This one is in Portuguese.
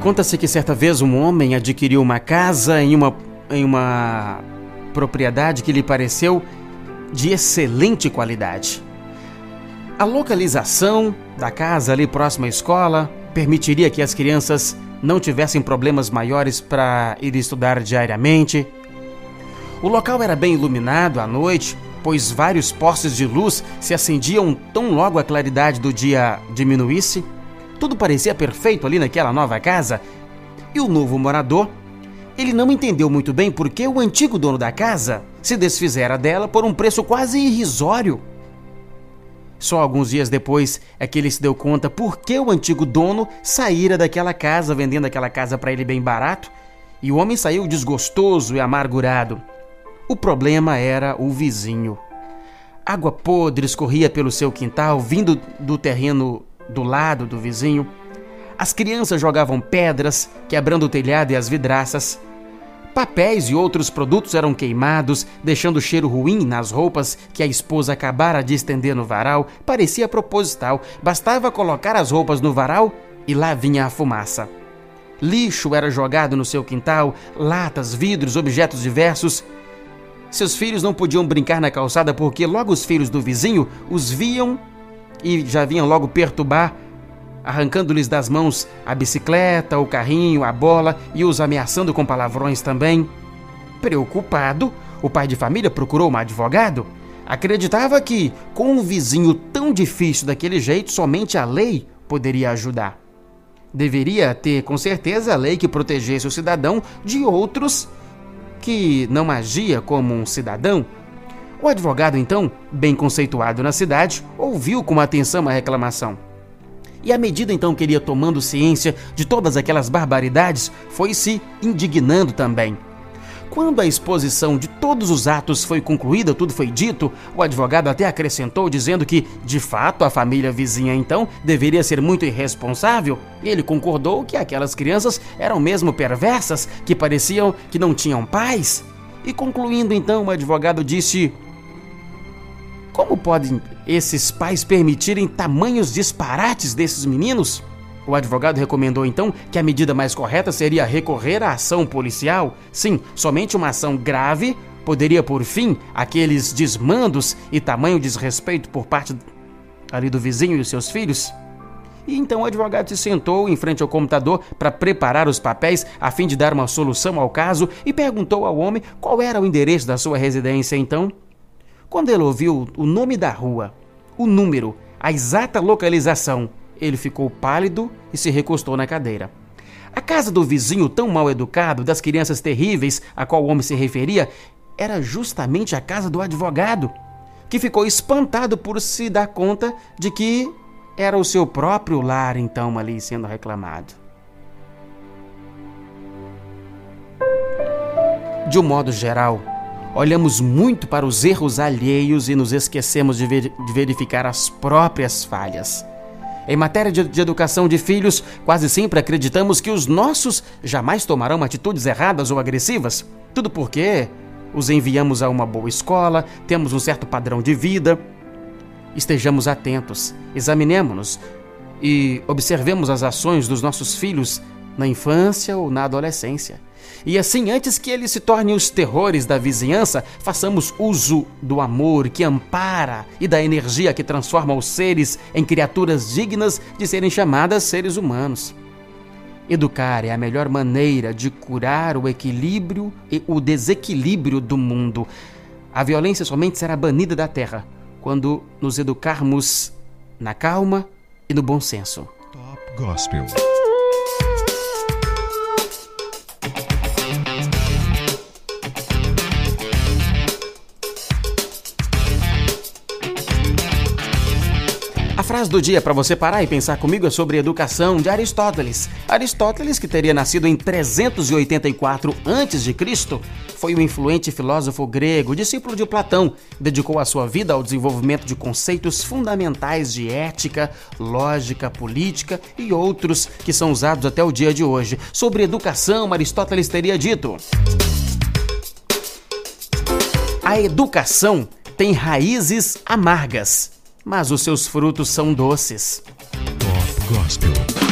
Conta-se que certa vez um homem adquiriu uma casa em uma, em uma propriedade que lhe pareceu de excelente qualidade. A localização da casa ali próxima à escola permitiria que as crianças não tivessem problemas maiores para ir estudar diariamente. O local era bem iluminado à noite, pois vários postes de luz se acendiam tão logo a claridade do dia diminuísse. Tudo parecia perfeito ali naquela nova casa. E o novo morador, ele não entendeu muito bem por que o antigo dono da casa se desfizera dela por um preço quase irrisório. Só alguns dias depois é que ele se deu conta por que o antigo dono saíra daquela casa, vendendo aquela casa para ele bem barato, e o homem saiu desgostoso e amargurado. O problema era o vizinho. Água podre escorria pelo seu quintal, vindo do terreno do lado do vizinho. As crianças jogavam pedras, quebrando o telhado e as vidraças. Papéis e outros produtos eram queimados, deixando cheiro ruim nas roupas que a esposa acabara de estender no varal. Parecia proposital, bastava colocar as roupas no varal e lá vinha a fumaça. Lixo era jogado no seu quintal, latas, vidros, objetos diversos. Seus filhos não podiam brincar na calçada porque logo os filhos do vizinho os viam e já vinham logo perturbar, arrancando-lhes das mãos a bicicleta, o carrinho, a bola e os ameaçando com palavrões também. Preocupado, o pai de família procurou um advogado. Acreditava que, com um vizinho tão difícil daquele jeito, somente a lei poderia ajudar. Deveria ter, com certeza, a lei que protegesse o cidadão de outros que não agia como um cidadão o advogado, então, bem conceituado na cidade, ouviu com atenção a reclamação. E à medida então que ele ia tomando ciência de todas aquelas barbaridades, foi se indignando também. Quando a exposição de todos os atos foi concluída, tudo foi dito, o advogado até acrescentou dizendo que, de fato, a família vizinha então deveria ser muito irresponsável. Ele concordou que aquelas crianças eram mesmo perversas, que pareciam que não tinham pais. E concluindo então, o advogado disse: como podem esses pais permitirem tamanhos disparates desses meninos? O advogado recomendou então que a medida mais correta seria recorrer à ação policial. Sim, somente uma ação grave poderia por fim aqueles desmandos e tamanho desrespeito por parte ali do vizinho e seus filhos. E então o advogado se sentou em frente ao computador para preparar os papéis a fim de dar uma solução ao caso e perguntou ao homem qual era o endereço da sua residência então. Quando ele ouviu o nome da rua, o número, a exata localização, ele ficou pálido e se recostou na cadeira. A casa do vizinho tão mal educado, das crianças terríveis a qual o homem se referia, era justamente a casa do advogado, que ficou espantado por se dar conta de que era o seu próprio lar então ali sendo reclamado. De um modo geral, olhamos muito para os erros alheios e nos esquecemos de, ver, de verificar as próprias falhas. Em matéria de, de, educação de filhos, quase sempre acreditamos que os nossos jamais tomarão atitudes erradas ou agressivas. Tudo porque os enviamos a uma boa escola, temos um certo padrão de vida. Estejamos atentos, examinemos-nos e observemos as ações dos nossos filhos na infância ou na adolescência. E assim, antes que eles se tornem os terrores da vizinhança, façamos uso do amor que ampara e da energia que transforma os seres em criaturas dignas de serem chamadas seres humanos. Educar é a melhor maneira de curar o equilíbrio e o desequilíbrio do mundo. A violência somente será banida da terra quando nos educarmos na calma e no bom senso. Top Gospel. Frase do dia para você parar e pensar comigo é sobre educação de Aristóteles. Aristóteles, que teria nascido em 384 a.C., foi um influente filósofo grego, discípulo de Platão. Dedicou a sua vida ao desenvolvimento de conceitos fundamentais de ética, lógica, política e outros que são usados até o dia de hoje. Sobre educação, Aristóteles teria dito: A educação tem raízes amargas mas os seus frutos são doces. Gospel.